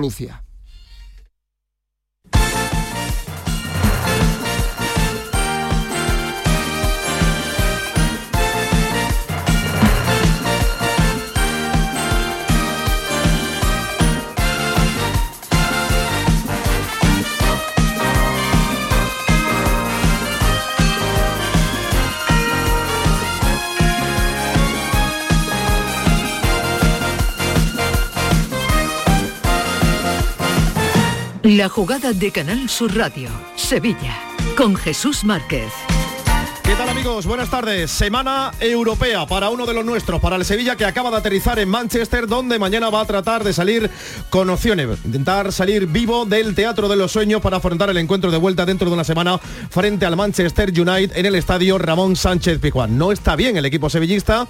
Lucia. La jugada de Canal Sur Radio, Sevilla, con Jesús Márquez. ¿Qué tal amigos? Buenas tardes. Semana europea para uno de los nuestros, para el Sevilla que acaba de aterrizar en Manchester, donde mañana va a tratar de salir con opciones, intentar salir vivo del Teatro de los Sueños para afrontar el encuentro de vuelta dentro de una semana frente al Manchester United en el estadio Ramón Sánchez Pizjuán. No está bien el equipo sevillista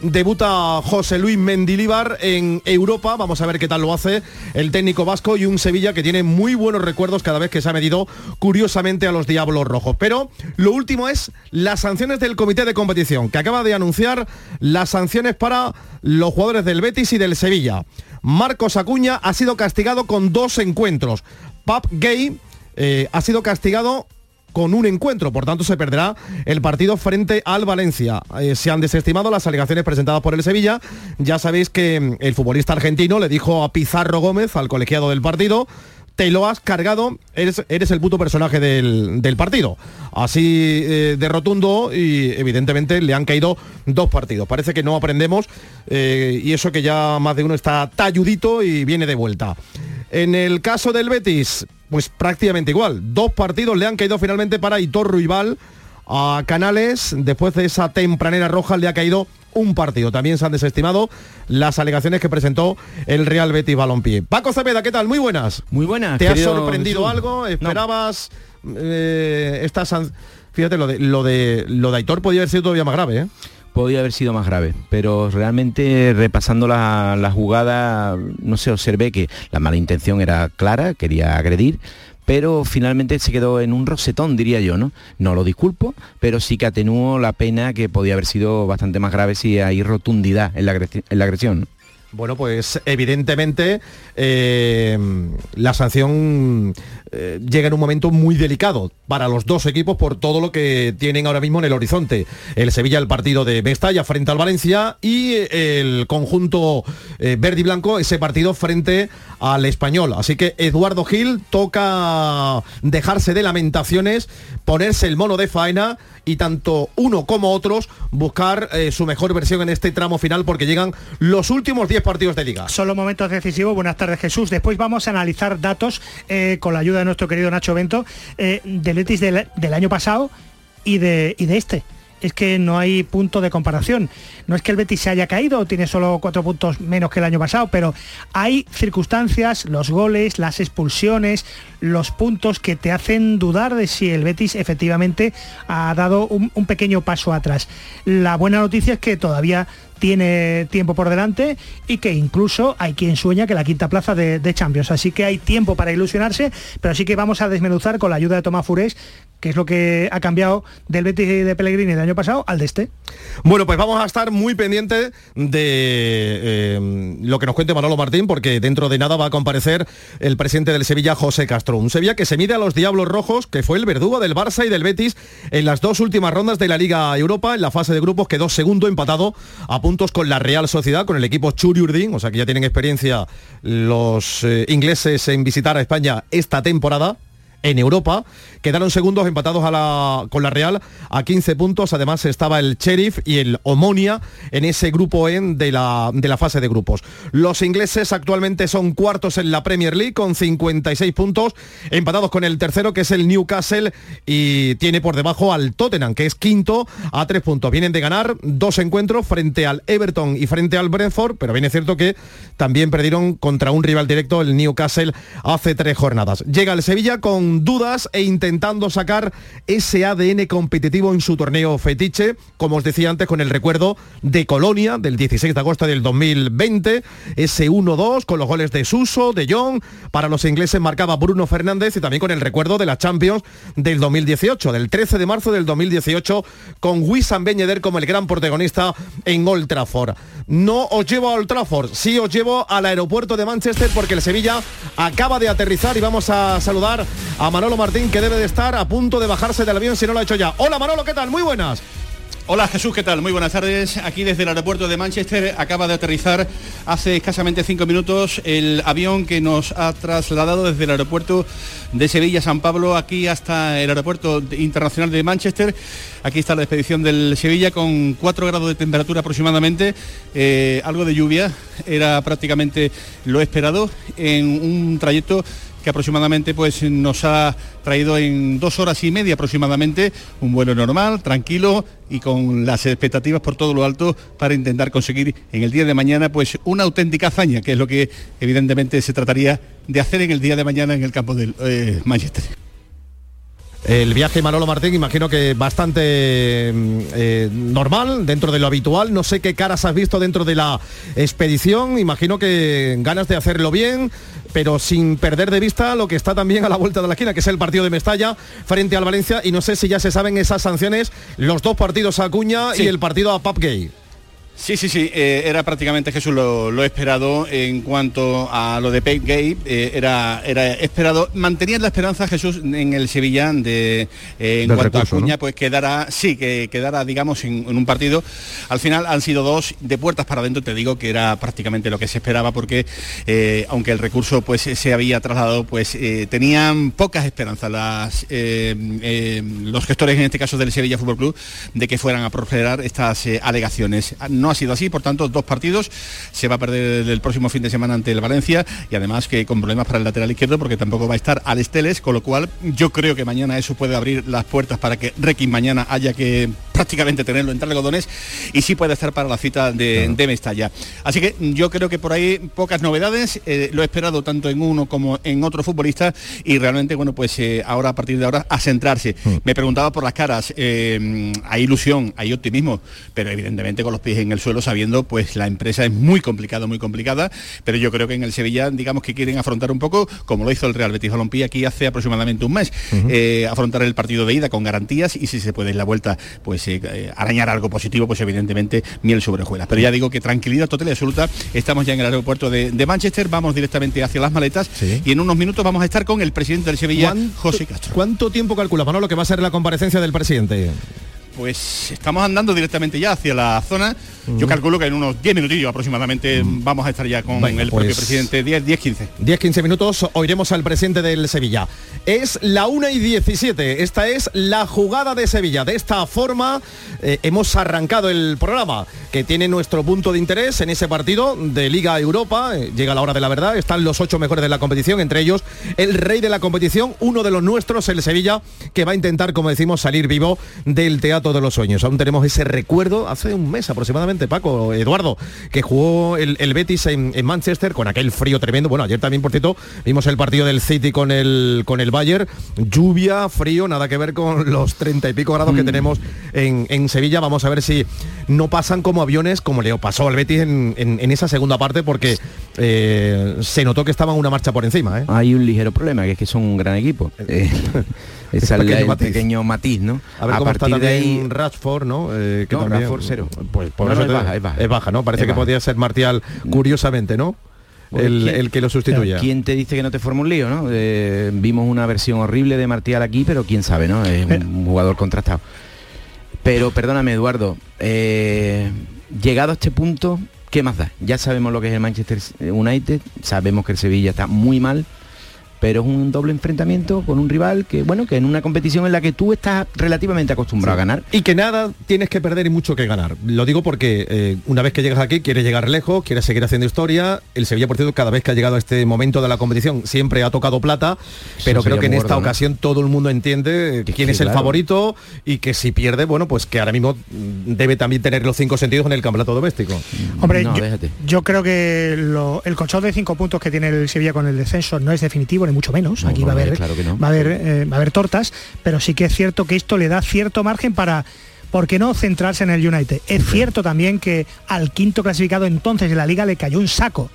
debuta José Luis Mendilíbar en Europa. Vamos a ver qué tal lo hace el técnico vasco y un Sevilla que tiene muy buenos recuerdos cada vez que se ha medido curiosamente a los Diablos Rojos. Pero lo último es las sanciones del comité de competición, que acaba de anunciar las sanciones para los jugadores del Betis y del Sevilla. Marcos Acuña ha sido castigado con dos encuentros. Pap Gay eh, ha sido castigado con un encuentro, por tanto se perderá el partido frente al Valencia. Eh, se han desestimado las alegaciones presentadas por el Sevilla. Ya sabéis que mm, el futbolista argentino le dijo a Pizarro Gómez, al colegiado del partido, te lo has cargado, eres, eres el puto personaje del, partido. Así eh, de rotundo y evidentemente le han caído dos partidos. Parece que no aprendemos eh, y eso que ya más de uno está talludito y viene de vuelta. En el caso del Betis, pues prácticamente igual. Dos partidos le han caído finalmente para Hitor Ruibal a Canales. Después de esa tempranera roja le ha caído un partido. También se han desestimado las alegaciones que presentó el Real Betis Balompié. Paco Cepeda, ¿qué tal? Muy buenas. Muy buenas. ¿Te ha sorprendido algo? ¿Esperabas eh, estas Fíjate, lo de, lo de lo de Aitor podía haber sido todavía más grave, ¿eh? Podía haber sido más grave, pero realmente repasando la, jugada, no sé, observé que la mala intención era clara, quería agredir, pero finalmente se quedó en un rosetón, diría yo, ¿no? No lo disculpo, pero sí que atenuó la pena que podía haber sido bastante más grave si hay rotundidad en la, en la agresión. Bueno, pues evidentemente eh, la sanción eh, llega en un momento muy delicado para los dos equipos por todo lo que tienen ahora mismo en el horizonte. El Sevilla, el partido de Mestalla frente al Valencia y el conjunto eh, verde y blanco, ese partido frente al español. Así que Eduardo Gil toca dejarse de lamentaciones, ponerse el mono de faena y tanto uno como otros buscar eh, su mejor versión en este tramo final porque llegan los últimos 10 partidos de liga. Son los momentos decisivos. Buenas tardes Jesús. Después vamos a analizar datos eh, con la ayuda de nuestro querido Nacho Bento eh, del Letis del, año pasado y de, y de este es que no hay punto de comparación. No es que el Betis se haya caído, tiene solo cuatro puntos menos que el año pasado, pero hay circunstancias, los goles, las expulsiones, los puntos que te hacen dudar de si el Betis efectivamente ha dado un, pequeño paso atrás. La buena noticia es que todavía tiene tiempo por delante y que incluso hay quien sueña que la quinta plaza de, de, Champions. Así que hay tiempo para ilusionarse, pero sí que vamos a desmenuzar con la ayuda de Tomás Furés que es lo que ha cambiado del Betis de Pellegrini del año pasado al de este. Bueno, pues vamos a estar muy pendientes de eh, lo que nos cuente Manolo Martín, porque dentro de nada va a comparecer el presidente del Sevilla, José Castro. Un Sevilla que se mide a los Diablos Rojos, que fue el verdugo del Barça y del Betis en las dos últimas rondas de la Liga Europa. En la fase de grupos quedó segundo empatado a puntos con la Real Sociedad, con el equipo Churi Urdin, o sea que ya tienen experiencia los eh, ingleses en visitar a España esta temporada en Europa. Quedaron segundos empatados con la Real a 15 puntos. Además estaba el Sheriff y el Omonia en ese grupo E de la, de la fase de grupos. Los ingleses actualmente son cuartos en la Premier League con 56 puntos, empatados con el tercero que es el Newcastle y tiene por debajo al Tottenham que es quinto a tres puntos. Vienen de ganar dos encuentros frente al Everton y frente al Brentford, pero bien es cierto que también perdieron contra un rival directo el Newcastle hace tres jornadas. Llega el Sevilla con dudas e intentando sacar ese ADN competitivo en su torneo fetiche, como os decía antes, con el recuerdo de Colonia del 16 de agosto del 2020, ese 1-2 con los goles de Suso, de Jong, para los ingleses marcaba Bruno Fernández y también con el recuerdo de la Champions del 2018, del 13 de marzo del 2018, con Wissam Ben Yedder como el gran protagonista en Old Trafford. No os llevo a Old Trafford, sí os llevo al aeropuerto de Manchester porque el Sevilla acaba de aterrizar y vamos a saludar a Manolo Martín que debe de estar a punto de bajarse del avión si no lo ha hecho ya. Hola Manolo, ¿qué tal? Muy buenas. Hola Jesús, ¿qué tal? Muy buenas tardes. Aquí desde el aeropuerto de Manchester acaba de aterrizar hace escasamente cinco minutos el avión que nos ha trasladado desde el aeropuerto de Sevilla, San Pablo, aquí hasta el aeropuerto internacional de Manchester. Aquí está la expedición del Sevilla con 4 grados de temperatura aproximadamente, eh, algo de lluvia, era prácticamente lo esperado en un trayecto que aproximadamente pues, nos ha traído en dos horas y media aproximadamente un vuelo normal, tranquilo y con las expectativas por todo lo alto para intentar conseguir en el día de mañana pues una auténtica hazaña, que es lo que evidentemente se trataría de hacer en el día de mañana en el campo del eh, Manchester. El viaje Manolo Martín, imagino que bastante mm, eh, normal, dentro de lo habitual. No sé qué caras has visto dentro de la expedición. Imagino que ganas de hacerlo bien, pero sin perder de vista lo que está también a la vuelta de la esquina, que es el partido de Mestalla frente al Valencia. Y no sé si ya se saben esas sanciones, los dos partidos a Acuña y el partido a Gay. Sí, sí, sí, eh, era prácticamente Jesús lo, esperado en cuanto a lo de Pep Gay, eh, era, era esperado. Mantenían la esperanza Jesús en el Sevilla de eh, en cuanto a Acuña, pues quedara, sí, que quedara, digamos, en, un partido. Al final han sido dos de puertas para adentro, te digo que era prácticamente lo que se esperaba, porque aunque el recurso pues se había trasladado, pues tenían pocas esperanzas las, los gestores, en este caso del Sevilla Fútbol Club, de que fueran a prosperar estas alegaciones no ha sido así, por tanto, dos partidos. Se va a perder el próximo fin de semana ante el Valencia y además que con problemas para el lateral izquierdo porque tampoco va a estar al Esteles, con lo cual yo creo que mañana eso puede abrir las puertas para que Requiem mañana haya que prácticamente tenerlo entre algodones y sí puede estar para la cita de, Mestalla. Así que yo creo que por ahí pocas novedades, eh, lo he esperado tanto en uno como en otro futbolista y realmente, bueno, pues eh, ahora a partir de ahora a centrarse. Hmm. Me preguntaba por las caras, eh, hay ilusión, hay optimismo, pero evidentemente con los pies en el suelo sabiendo pues la empresa es muy complicada, muy complicada, pero yo creo que en el Sevilla digamos que quieren afrontar un poco como lo hizo el Real Betis Balompié aquí hace aproximadamente un mes, afrontar el partido de ida con garantías y si se puede en la vuelta pues eh, arañar algo positivo, pues evidentemente miel sobre hojuelas. Pero ya digo que tranquilidad total y absoluta, estamos ya en el aeropuerto de, Manchester, vamos directamente hacia las maletas y en unos minutos vamos a estar con el presidente del Sevilla, José Castro. ¿Cuánto tiempo calcula, lo que va a ser la comparecencia del presidente? Pues estamos andando directamente ya hacia la zona. Yo calculo que en unos 10 minutillos aproximadamente vamos a estar ya con el propio pues presidente. 10, 10, 15. 10, 15 minutos oiremos al presidente del Sevilla. Es la 1 y 17. Esta es la jugada de Sevilla. De esta forma eh, hemos arrancado el programa que tiene nuestro punto de interés en ese partido de Liga Europa. Eh, llega la hora de la verdad. Están los ocho mejores de la competición, entre ellos el rey de la competición, uno de los nuestros, el Sevilla, que va a intentar, como decimos, salir vivo del teatro de los sueños. Aún tenemos ese recuerdo hace un mes aproximadamente, Paco, Eduardo, que jugó el, Betis en, Manchester con aquel frío tremendo. Bueno, ayer también, por cierto, vimos el partido del City con el, con el Bayern. Lluvia, frío, nada que ver con los treinta y pico grados que mm. tenemos en, Sevilla. Vamos a ver si no pasan como aviones, como le pasó al Betis en, esa segunda parte, porque eh, se notó que estaban una marcha por encima. ¿eh? Hay un ligero problema, que es que son un gran equipo. Eh, es el, pequeño, pequeño matiz, ¿no? A ver cómo está también Rashford, ¿no? Eh, que también, cero. Pues por eso es, baja, es, baja, es baja, ¿no? Parece que podría ser Martial, curiosamente, ¿no? El, que lo sustituya. ¿Quién te dice que no te forma un lío, no? Eh, vimos una versión horrible de Martial aquí, pero quién sabe, ¿no? Es un eh. jugador contrastado. Pero perdóname, Eduardo, llegado a este punto, ¿qué más da? Ya sabemos lo que es el Manchester United, sabemos que el Sevilla está muy mal, pero es un doble enfrentamiento con un rival que, bueno, que en una competición en la que tú estás relativamente acostumbrado a ganar. Y que nada tienes que perder y mucho que ganar. Lo digo porque eh, una vez que llegas aquí, quieres llegar lejos, quieres seguir haciendo historia. El Sevilla, por cierto, cada vez que ha llegado a este momento de la competición, siempre ha tocado plata, pero creo que en esta ocasión todo el mundo entiende quién es el favorito y que si pierde, bueno, pues que ahora mismo debe también tener los cinco sentidos en el campeonato doméstico. Hombre, yo, creo que el colchón de cinco puntos que tiene el Sevilla con el descenso no es definitivo bueno, mucho menos. Aquí va, a haber, va, a haber, eh, va a haber tortas, pero sí que es cierto que esto le da cierto margen para ¿por qué no centrarse en el United? Es cierto también que al quinto clasificado entonces de la liga le cayó un saco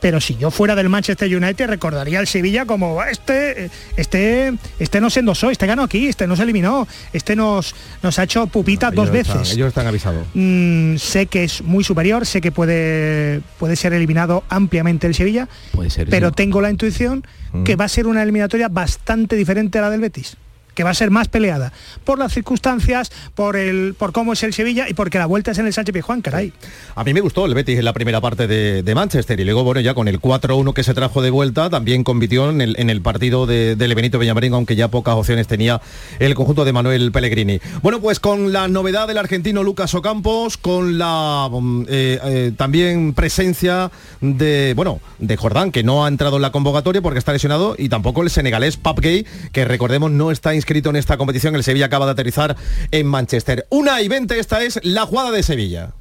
pero si yo fuera del Manchester United recordaría al Sevilla como este, este, este no se endosó, este ganó aquí, este nos eliminó, este nos, nos ha hecho pupita dos veces. ellos están avisados. Mm, sé que es muy superior, sé que puede, puede ser eliminado ampliamente el Sevilla, puede ser, pero tengo la intuición que va a ser una eliminatoria bastante diferente a la del Betis que va a ser más peleada por las circunstancias, por el por cómo es el Sevilla y porque la vuelta es en el Sánchez Pizjuán, caray. A mí me gustó el Betis en la primera parte de, Manchester y luego, bueno, ya con el 4-1 que se trajo de vuelta, también compitió en el, partido de, del Benito Villamarín, aunque ya pocas opciones tenía el conjunto de Manuel Pellegrini. Bueno, pues con la novedad del argentino Lucas Ocampos, con la mm, eh, eh, también presencia de, bueno, de Jordán, que no ha entrado en la convocatoria porque está lesionado, y tampoco el senegalés Pap Gay, que recordemos no está inscrito en esta competición. El Sevilla acaba de aterrizar en Manchester. Una y 20, esta es la jugada de Sevilla.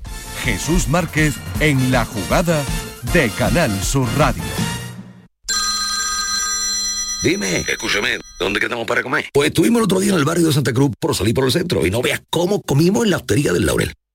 Jesús Márquez en la jugada de Canal Sur Radio. Dime, escúchame, ¿dónde quedamos para comer? Pues estuvimos el otro día en el barrio de Santa Cruz por salir por el centro y no veas cómo comimos en la hostería del Laurel.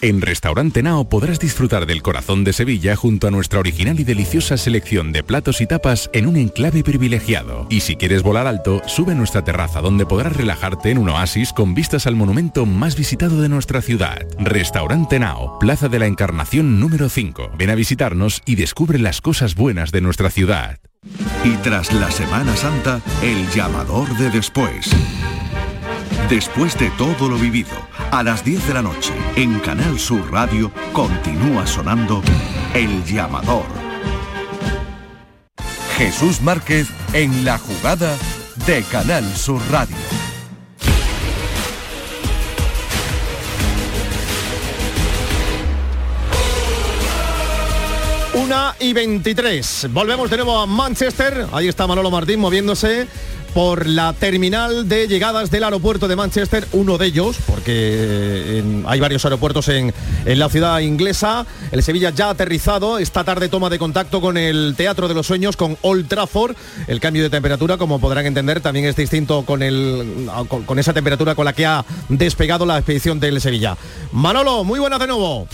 En Restaurante Nao podrás disfrutar del corazón de Sevilla junto a nuestra original y deliciosa selección de platos y tapas en un enclave privilegiado. Y si quieres volar alto, sube a nuestra terraza donde podrás relajarte en un oasis con vistas al monumento más visitado de nuestra ciudad. Restaurante Nao, Plaza de la Encarnación número 5. Ven a visitarnos y descubre las cosas buenas de nuestra ciudad. Y tras la Semana Santa, el llamador de después. Después de todo lo vivido, a las 10 de la noche, en Canal Sur Radio, continúa sonando El Llamador. Jesús Márquez en la jugada de Canal Sur Radio. Una y 23. Volvemos de nuevo a Manchester. Ahí está Manolo Martín moviéndose por la terminal de llegadas del aeropuerto de Manchester, uno de ellos, porque eh, hay varios aeropuertos en, en, la ciudad inglesa. El Sevilla ya ha aterrizado, esta tarde toma de contacto con el Teatro de los Sueños, con Old Trafford. El cambio de temperatura, como podrán entender, también es distinto con, el, con esa temperatura con la que ha despegado la expedición del Sevilla. Manolo, muy buenas de nuevo.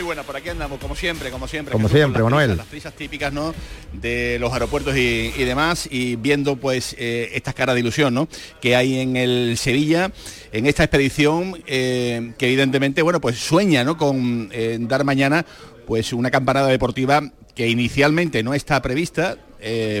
Muy buena, por aquí andamos, como siempre, como siempre. Como siempre, Manuel. las prisas típicas, ¿no? De los aeropuertos y, demás, y viendo pues eh, estas caras de ilusión, ¿no? Que hay en el Sevilla, en esta expedición, eh, que evidentemente, bueno, pues sueña, ¿no? Con eh, dar mañana pues una campanada deportiva que inicialmente no está prevista,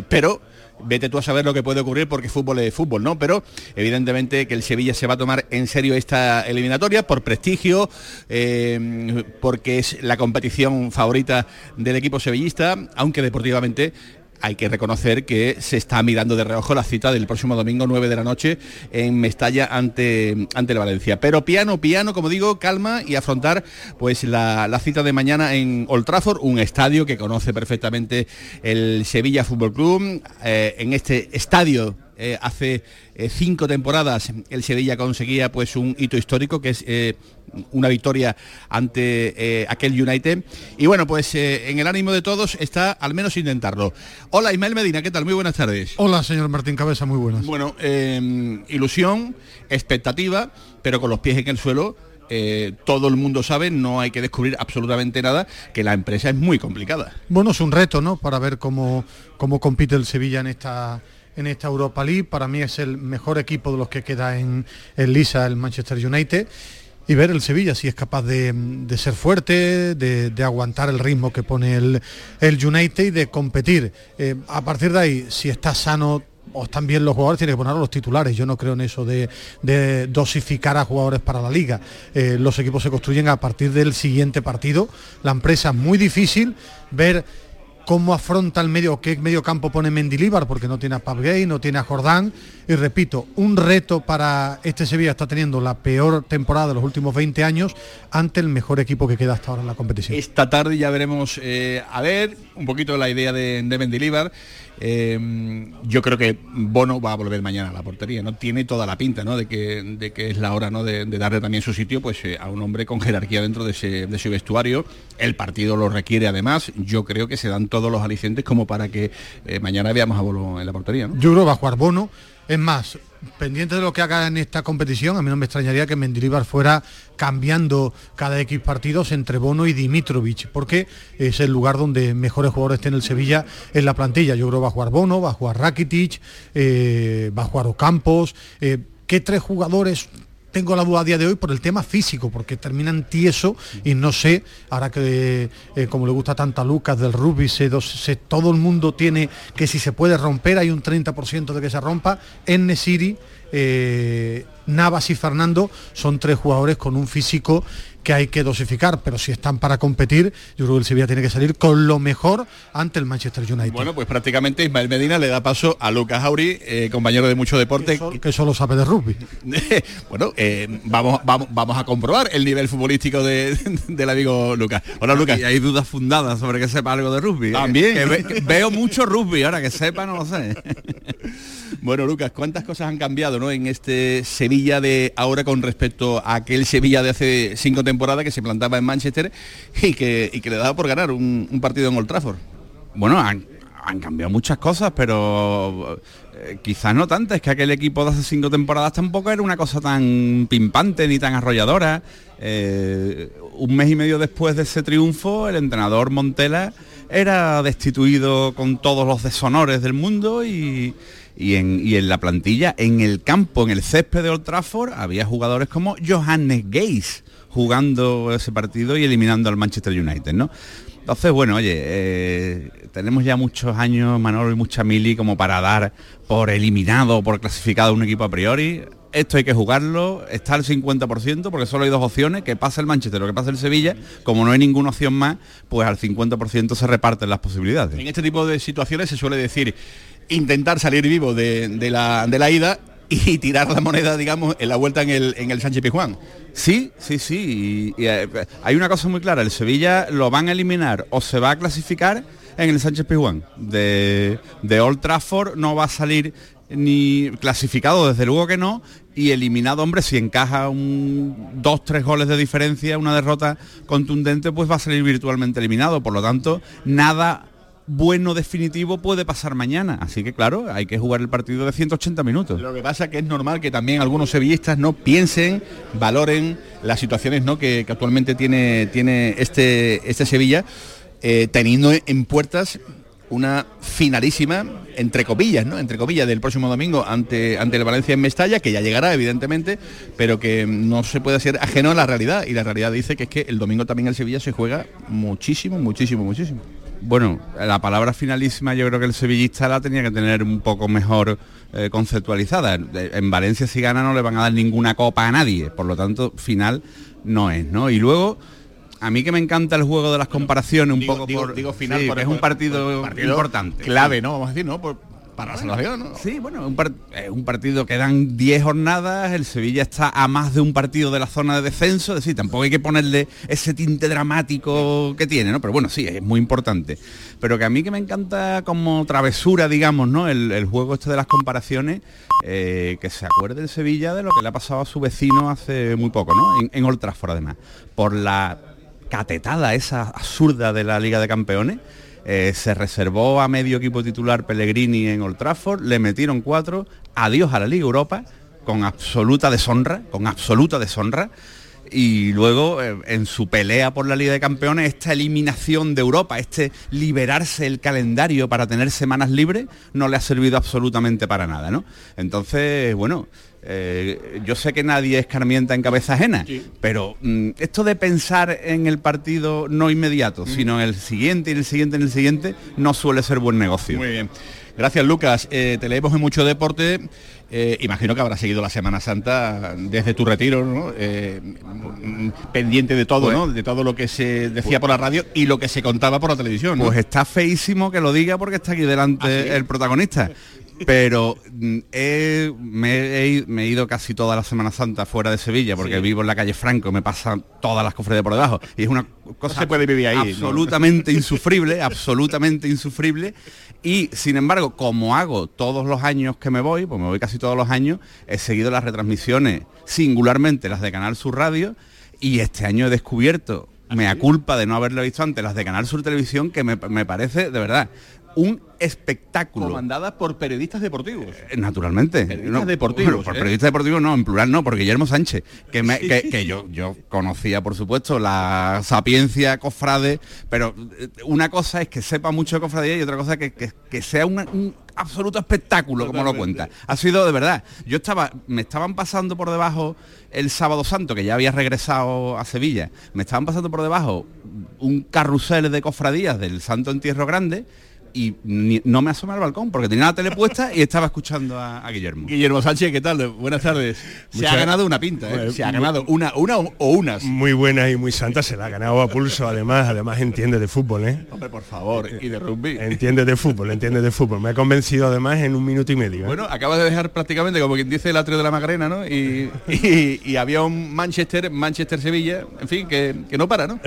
pero vete tú a saber lo que puede ocurrir porque fútbol es fútbol, ¿no? Pero evidentemente que el Sevilla se va a tomar en serio esta eliminatoria por prestigio, eh, porque es la competición favorita del equipo sevillista, aunque deportivamente hay que reconocer que se está mirando de reojo la cita del próximo domingo 9 de la noche en Mestalla ante, ante el Valencia. Pero piano, piano, como digo, calma y afrontar pues la, cita de mañana en Old Trafford, un estadio que conoce perfectamente el Sevilla Fútbol Club. Eh, en este estadio eh, hace eh, cinco temporadas el Sevilla conseguía pues un hito histórico que es una victoria ante eh, aquel United. Y bueno, pues eh, en el ánimo de todos está al menos intentarlo. Hola Ismael Medina, ¿qué tal? Muy buenas tardes. Hola señor Martín Cabeza, muy buenas. Bueno, em, ilusión, expectativa, pero con los pies en el suelo. Eh, todo el mundo sabe, no hay que descubrir absolutamente nada, que la empresa es muy complicada. Bueno, es un reto, ¿no? Para ver cómo, cómo compite el Sevilla en esta en esta Europa League. Para mí es el mejor equipo de los que queda en, en Lisa, el Manchester United y ver el Sevilla si es capaz de, ser fuerte, de, aguantar el ritmo que pone el, el United y de competir. Eh, a partir de ahí, si está sano o están bien los jugadores, tiene que poner a los titulares. Yo no creo en eso de, dosificar a jugadores para la liga. Eh, los equipos se construyen a partir del siguiente partido. La empresa es muy difícil ver cómo afronta el medio, qué medio campo pone Mendilíbar, porque no tiene a Gay, no tiene a Jordán. Y repito, un reto para este Sevilla está teniendo la peor temporada de los últimos 20 años ante el mejor equipo que queda hasta ahora en la competición. Esta tarde ya veremos, eh, a ver, un poquito la idea de, de Mendilíbar. Em, yo creo que Bono va a volver mañana a la portería, ¿no? Tiene toda la pinta, ¿no? De que, de que es la hora, ¿no? De, darle también su sitio, pues eh, a un hombre con jerarquía dentro de ese, vestuario. El partido lo requiere además. Yo creo que se dan todos los alicientes como para que eh, mañana veamos a Bono en la portería. Yo creo que va a jugar Bono. Es más, pendiente de lo que haga en esta competición, a mí no me extrañaría que Mendilibar fuera cambiando cada X partidos entre Bono y Dimitrovich, porque es el lugar donde mejores jugadores tiene el Sevilla en la plantilla. Yo creo que va a jugar Bono, va a jugar Rakitic, eh, va a jugar Ocampos. Eh, ¿Qué tres jugadores tengo la duda a día de hoy por el tema físico, porque terminan tieso y no sé, ahora que eh, como le gusta tanto a Lucas del rugby, se, todo el mundo tiene que si se puede romper, hay un 30% de que se rompa, en Nesiri, eh, Navas y Fernando son tres jugadores con un físico que hay que dosificar, pero si están para competir, yo creo que el Sevilla tiene que salir con lo mejor ante el Manchester United. Bueno, pues prácticamente Ismael Medina le da paso a Lucas Auri, eh, compañero de mucho deporte. Que, solo sabe de rugby. bueno, eh, vamos, vamos, vamos a comprobar el nivel futbolístico de, del amigo Lucas. Hola Lucas. Y hay dudas fundadas sobre que sepa algo de rugby. ¿eh? También. veo mucho rugby, ahora que sepa no lo sé. bueno, Lucas, ¿cuántas cosas han cambiado ¿no? en este Sevilla de ahora con respecto a aquel Sevilla de hace cinco temporada que se plantaba en Manchester y que, y que le daba por ganar un, partido en Old Trafford. Bueno, han, cambiado muchas cosas, pero eh, quizás no tantas, que aquel equipo de hace cinco temporadas tampoco era una cosa tan pimpante ni tan arrolladora. Eh, un mes y medio después de ese triunfo, el entrenador Montela era destituido con todos los deshonores del mundo y, y, en, y en la plantilla, en el campo, en el césped de Old Trafford, había jugadores como Johannes Geis, jugando ese partido y eliminando al Manchester United, ¿no? Entonces, bueno, oye, eh, tenemos ya muchos años, Manolo y mucha mili, como para dar por eliminado o por clasificado un equipo a priori. Esto hay que jugarlo, está al 50%, porque solo hay dos opciones, que pasa el Manchester o que pasa el Sevilla. Como no hay ninguna opción más, pues al 50% se reparten las posibilidades. En este tipo de situaciones se suele decir intentar salir vivo de, la, de la ida y tirar la moneda, digamos, en la vuelta en el, en el Sánchez Pizjuán. Sí, sí, sí. Eh, hay una cosa muy clara, el Sevilla lo van a eliminar o se va a clasificar en el Sánchez Pizjuán. De, de Old Trafford no va a salir ni clasificado, desde luego que no, y eliminado, hombre, si encaja un dos, tres goles de diferencia, una derrota contundente, pues va a salir virtualmente eliminado. Por lo tanto, nada bueno definitivo puede pasar mañana. Así que claro, hay que jugar el partido de 180 minutos. Lo que pasa es que es normal que también algunos sevillistas no piensen, valoren las situaciones ¿no? que, actualmente tiene, tiene este, este Sevilla, eh, teniendo en puertas una finalísima, entre comillas, ¿no? Entre comillas, del próximo domingo ante, ante el Valencia en Mestalla, que ya llegará, evidentemente, pero que no se puede ser ajeno a la realidad. Y la realidad dice que es que el domingo también el Sevilla se juega muchísimo, muchísimo, muchísimo. Bueno, la palabra finalísima yo creo que el sevillista la tenía que tener un poco mejor eh, conceptualizada. En Valencia si gana no le van a dar ninguna copa a nadie, por lo tanto final no es, ¿no? Y luego a mí que me encanta el juego de las comparaciones un poco digo, por digo final sí, por- es un partido, por- partido importante clave, ¿no? Vamos a decir, ¿no? Por- para la salvación, ¿no? Sí, bueno, un, par- eh, un partido que dan 10 jornadas, el Sevilla está a más de un partido de la zona de descenso, es decir, tampoco hay que ponerle ese tinte dramático que tiene, ¿no? Pero bueno, sí, es muy importante. Pero que a mí que me encanta como travesura, digamos, ¿no? El, el juego este de las comparaciones, eh, que se acuerde el Sevilla de lo que le ha pasado a su vecino hace muy poco, ¿no? En, en Old Trafford, además. Por la catetada esa absurda de la Liga de Campeones. Eh, se reservó a medio equipo titular Pellegrini en Old Trafford, le metieron cuatro, adiós a la Liga Europa, con absoluta deshonra, con absoluta deshonra, y luego eh, en su pelea por la Liga de Campeones, esta eliminación de Europa, este liberarse el calendario para tener semanas libres, no le ha servido absolutamente para nada, ¿no? Entonces, bueno, eh, yo sé que nadie escarmienta en cabeza ajena, pero mm, esto de pensar en el partido no inmediato, sino en el siguiente, en el siguiente, en el siguiente, no suele ser buen negocio. Muy bien. Gracias, Lucas. Eh, te leemos en mucho deporte. Eh, imagino que habrás seguido la Semana Santa desde tu retiro, ¿no? Eh, pendiente de todo, Pues- ¿no? De todo lo que se decía por la radio y lo que se contaba por la televisión. ¿no? Pues está feísimo que lo diga porque está aquí delante el protagonista. Pero mm, he- me, he, me he ido casi toda la Semana Santa fuera de Sevilla porque Sí. vivo en la calle Franco, me pasan todas las cofradías por debajo. Y es una cosa se puede vivir ahí, ¿no? absolutamente insufrible, absolutamente insufrible. Y sin embargo, como hago todos los años que me voy, pues me voy casi todos los años, he seguido las retransmisiones, singularmente las de Canal Sur Radio, y este año he descubierto, me culpa de no haberlo visto antes, las de Canal Sur Televisión, que me, me parece, de verdad, un espectáculo. Comandadas por periodistas deportivos. Eh, Naturalmente. Periodistas deportivos, bueno, por ¿eh? periodistas deportivos no, en plural no, por Guillermo Sánchez, que, me- que- que yo, yo conocía, por supuesto, la sapiencia cofrade, pero eh, una cosa es que sepa mucho de cofradía y otra cosa que, que, que sea una- un absoluto espectáculo, como lo cuenta. Ha sido de verdad. Yo estaba, me estaban pasando por debajo el sábado santo, que ya había regresado a Sevilla, me estaban pasando por debajo un carrusel de cofradías del Santo Entierro Grande y ni- no me asomé al balcón porque tenía la tele puesta y estaba escuchando a, a Guillermo. Guillermo Sánchez, ¿qué tal? Buenas tardes. Se Muchas- ha ganado una pinta, ¿eh? Bueno, Se ha ganado una, una o o unas. Muy buena y muy santa, se la ha ganado a pulso, además, además entiende de fútbol, ¿eh? Hombre, por favor, y de rugby. Entiende de fútbol, entiende de fútbol. Me ha convencido además en un minuto y medio. ¿eh? Bueno, acaba de dejar prácticamente como quien dice el atrio de la Macarena, ¿no? Y, y- y había un Manchester, Manchester-Sevilla, en fin, que, que no para, ¿no?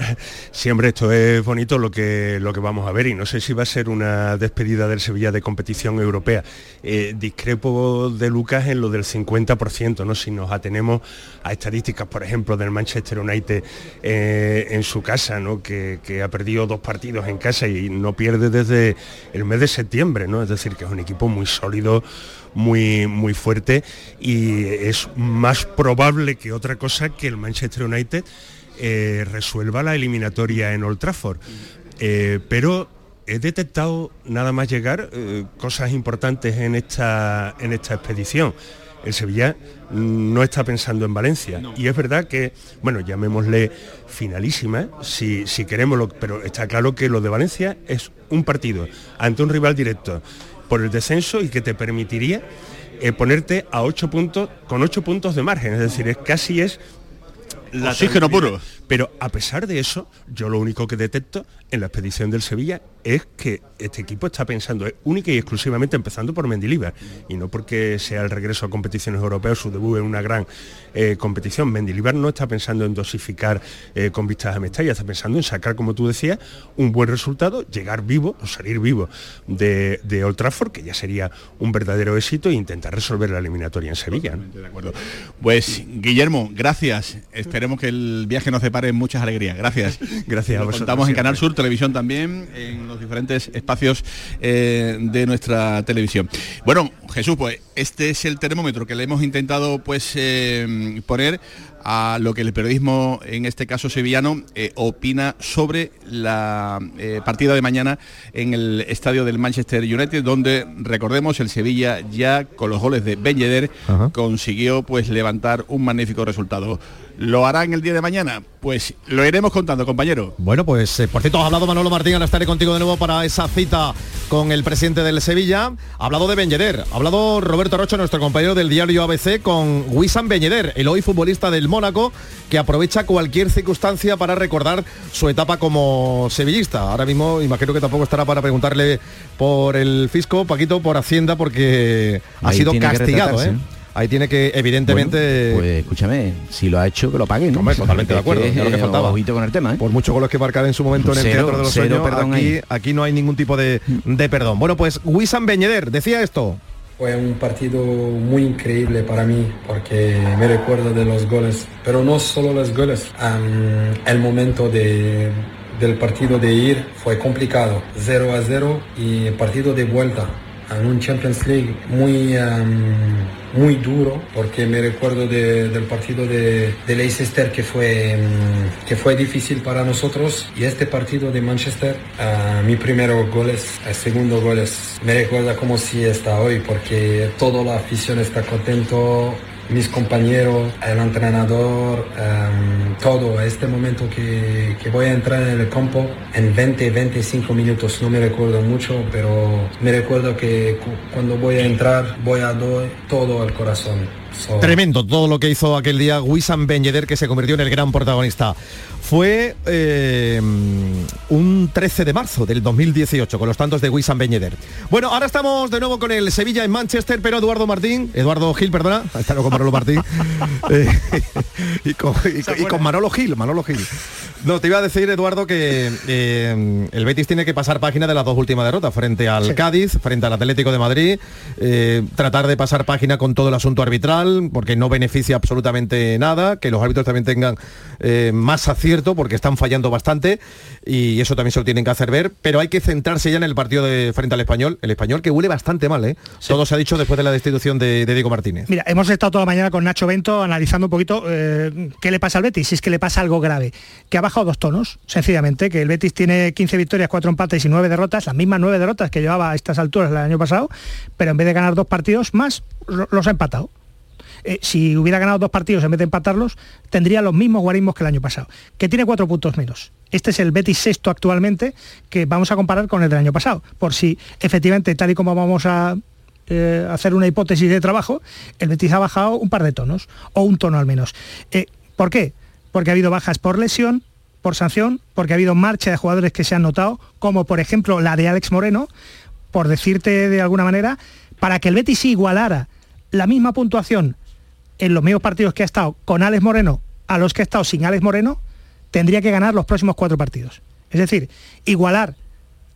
Siempre esto es bonito lo que, lo que vamos a ver y no sé si va a ser una despedida del Sevilla de competición europea. Eh, discrepo de Lucas en lo del 50%, ¿no? Si nos atenemos a estadísticas, por ejemplo, del Manchester United eh, en su casa, ¿no? Que, ha perdido dos partidos en casa y no pierde desde el mes de septiembre, ¿no? Es decir, que es un equipo muy sólido, muy, muy fuerte y es más probable que otra cosa que el Manchester United eh, resuelva la eliminatoria en Old Trafford. Pero he detectado nada más llegar eh, cosas importantes en esta, en esta expedición. El Sevilla no está pensando en Valencia. Y es verdad que, bueno, llamémosle finalísima, si, si queremos, lo- pero está claro que lo de Valencia es un partido ante un rival directo por el descenso y que te permitiría eh, ponerte a ocho puntos, con ocho puntos de margen. Es decir, es casi es la Oxígeno puro. Pero a pesar de eso, yo lo único que detecto en la expedición del Sevilla es que este equipo está pensando única y exclusivamente empezando por Mendilibar y no porque sea el regreso a competiciones europeas, su debut en una gran eh, competición. Mendilibar no está pensando en dosificar eh, con vistas a Mestalla, está pensando en sacar, como tú decías, un buen resultado, llegar vivo o salir vivo de, Old Trafford, que ya sería un verdadero éxito, e intentar resolver la eliminatoria en Sevilla. De acuerdo. Pues Guillermo, gracias. Esperemos que el viaje nos depare muchas alegrías. Gracias. Gracias a vosotros contamos en. Canal Sur Televisión también, en los diferentes espacios eh, de nuestra televisión. Bueno, Jesús, pues este es el termómetro que le hemos intentado pues eh, poner a lo que el periodismo, en este caso sevillano, eh, opina sobre la eh, partida de mañana en el estadio del Manchester United, donde recordemos el Sevilla ya con los goles de Ben Yedder consiguió pues levantar un magnífico resultado. ¿Lo hará en el día de mañana? Pues lo iremos contando, compañero. Bueno, pues eh, por cierto, has hablado Manolo Martín, ahora estaré contigo de nuevo para esa cita con el presidente del Sevilla. Ha hablado de Beñeder, ha hablado Roberto Rocho, nuestro compañero del diario ABC, con Wissam Beñeder, el hoy futbolista del Mónaco, que aprovecha cualquier circunstancia para recordar su etapa como sevillista. Ahora mismo imagino que tampoco estará para preguntarle por el fisco, Paquito, por Hacienda, porque ha sido castigado, ¿eh? Ahí tiene que, evidentemente... Bueno, pues escúchame, si lo ha hecho, que lo pague, ¿no? Hombre, totalmente de acuerdo, es lo que faltaba. ojito con el tema, ¿eh? Por muchos goles que marcar en su momento en el Cero, Teatro de los cero Sueños, perdón aquí, aquí no hay ningún tipo de, de perdón. Bueno, pues Wissam Beñeder decía esto. Fue un partido muy increíble para mí porque me recuerdo de los goles, pero no solo los goles, el momento de, del partido de ir fue complicado, 0 a 0 y partido de vuelta en un Champions League muy, muy duro porque me recuerdo de- del partido de, Leicester que fue, que fue difícil para nosotros. Y este partido de Manchester, ah, mi primero goles, el segundo goles, me recuerda como si está hoy porque toda la afición está contento, mis compañeros, el entrenador, em, todo, este momento que, que voy a entrar en el campo en 20, 25 minutos, no me recuerdo mucho, pero me recuerdo que cu- cuando voy a entrar voy a dar todo al corazón. So- Tremendo todo lo que hizo aquel día Wissam Ben Yedder, que se convirtió en el gran protagonista. Fue eh, un 13 de marzo del 2018 con los tantos de Wissam Ben Yedder. Bueno, ahora estamos de nuevo con el Sevilla en Manchester, pero Eduardo Martín, Eduardo Gil, perdona, está con Manolo Martín, eh, y, con, y con- y con Manolo Gil, Manolo Gil. No, te iba a decir, Eduardo, que eh, el Betis tiene que pasar página de las dos últimas derrotas, frente al Cádiz, frente al Atlético de Madrid, tratar de pasar página con todo el asunto arbitral, porque no beneficia absolutamente nada, que los árbitros también tengan eh, más acierto, porque están fallando bastante, y eso también se lo tienen que hacer ver, pero hay que centrarse ya en el partido de frente al español, el español que huele bastante mal, ¿eh? Todo se ha dicho después de la destitución de, de Diego Martínez. Mira, hemos estado toda la mañana con Nacho Bento analizando un poquito eh, qué le pasa al Betis, si es que le pasa algo grave, que ha bajado dos tonos, sencillamente, que el Betis tiene 15 victorias, 4 empates y 9 derrotas, las mismas 9 derrotas que llevaba a estas alturas el año pasado, pero en vez de ganar dos partidos más, lo- los ha empatado. Eh, si hubiera ganado dos partidos en vez de empatarlos, tendría los mismos guarismos que el año pasado, que tiene cuatro puntos menos. Este es el Betis sexto actualmente, que vamos a comparar con el del año pasado, por si efectivamente, tal y como vamos a eh, hacer una hipótesis de trabajo, el Betis ha bajado un par de tonos, o un tono al menos. Eh, ¿Por qué? Porque ha habido bajas por lesión, por sanción, porque ha habido marcha de jugadores que se han notado, como por ejemplo la de Alex Moreno, por decirte de alguna manera, para que el Betis igualara la misma puntuación en los mismos partidos que ha estado con Alex Moreno a los que ha estado sin Alex Moreno, tendría que ganar los próximos cuatro partidos. Es decir, igualar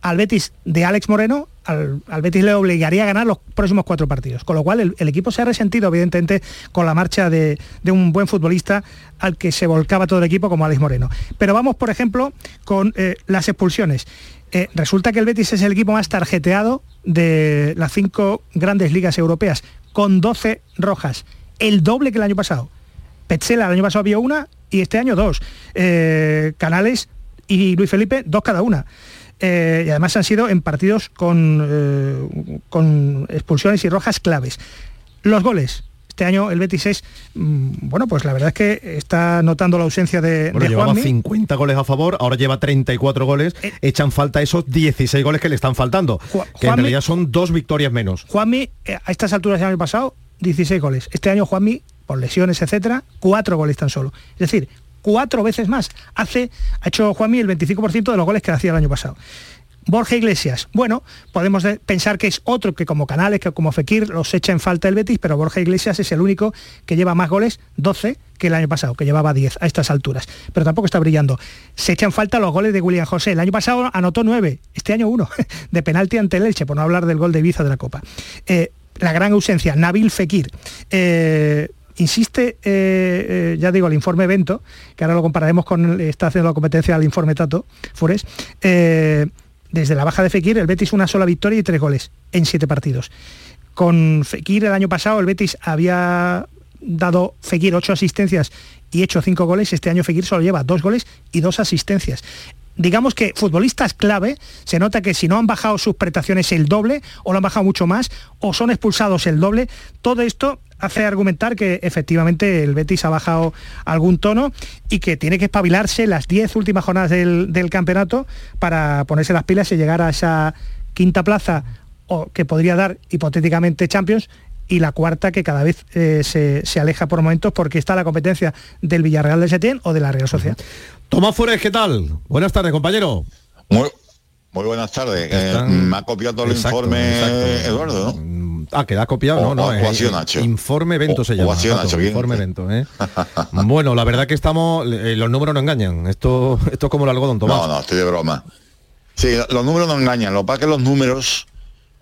al Betis de Alex Moreno, al, al Betis le obligaría a ganar los próximos cuatro partidos. Con lo cual el, equipo se ha resentido, evidentemente, con la marcha de, de un buen futbolista al que se volcaba todo el equipo como Alex Moreno. Pero vamos, por ejemplo, con eh, las expulsiones. Eh, resulta que el Betis es el equipo más tarjeteado de las cinco grandes ligas europeas, con 12 rojas, el doble que el año pasado. Petzela el año pasado vio una y este año dos. Eh, Canales y Luis Felipe, dos cada una. Eh, y además han sido en partidos con, eh, con expulsiones y rojas claves. Los goles. Este año el Betis es, mm, bueno, pues la verdad es que está notando la ausencia de, Bueno, de llevaba Juanmi. 50 goles a favor, ahora lleva 34 goles, echan falta esos 16 goles que le están faltando, que en realidad son dos victorias menos. Juanmi, a estas alturas del año pasado, 16 goles. Este año Juanmi, por lesiones, etcétera, cuatro goles tan solo. Es decir, cuatro veces más. Hace, ha hecho Juanmi el 25% de los goles que hacía el año pasado. Borja Iglesias, bueno, podemos de- pensar que es otro que como Canales, que como Fekir los echa en falta el Betis, pero Borja Iglesias es el único que lleva más goles, 12, que el año pasado, que llevaba 10 a estas alturas. Pero tampoco está brillando. Se echan falta los goles de William José. El año pasado anotó 9, este año 1, de penalti ante el Elche, por no hablar del gol de Ibiza de la Copa. Eh, la gran ausencia, Nabil Fekir. Eh, insiste, eh, eh, ya digo, el informe Evento, que ahora lo compararemos con, está haciendo la competencia al informe Tato Fures, desde la baja de Fekir, el Betis una sola victoria y tres goles en siete partidos. Con Fekir el año pasado el Betis había dado Fekir ocho asistencias y hecho cinco goles, este año Fekir solo lleva dos goles y dos asistencias. Digamos que futbolistas clave, se nota que si no han bajado sus prestaciones el doble, o lo han bajado mucho más, o son expulsados el doble, todo esto hace argumentar que efectivamente el Betis ha bajado algún tono y que tiene que espabilarse las 10 últimas jornadas del, del campeonato para ponerse las pilas y llegar a esa quinta plaza o que podría dar hipotéticamente Champions y la cuarta que cada vez eh, se, se aleja por momentos porque está la competencia del Villarreal de Setién o de la Real Sociedad. Tomás Flores, ¿qué tal? Buenas tardes, compañero. Muy, muy buenas tardes. Eh, me ha copiado todo el Exacto, informe exacto. Eduardo, ¿no? Ah, que da copiado, O- no, no. es- ha Nacho. Informe evento O- se llama. ha Nacho, informe evento, ¿eh? bueno, la verdad que estamos, eh, los números no engañan. Esto, esto es como el algodón, Tomás. No, no, estoy de broma. Sí, los números no engañan. Lo que pasa es que los números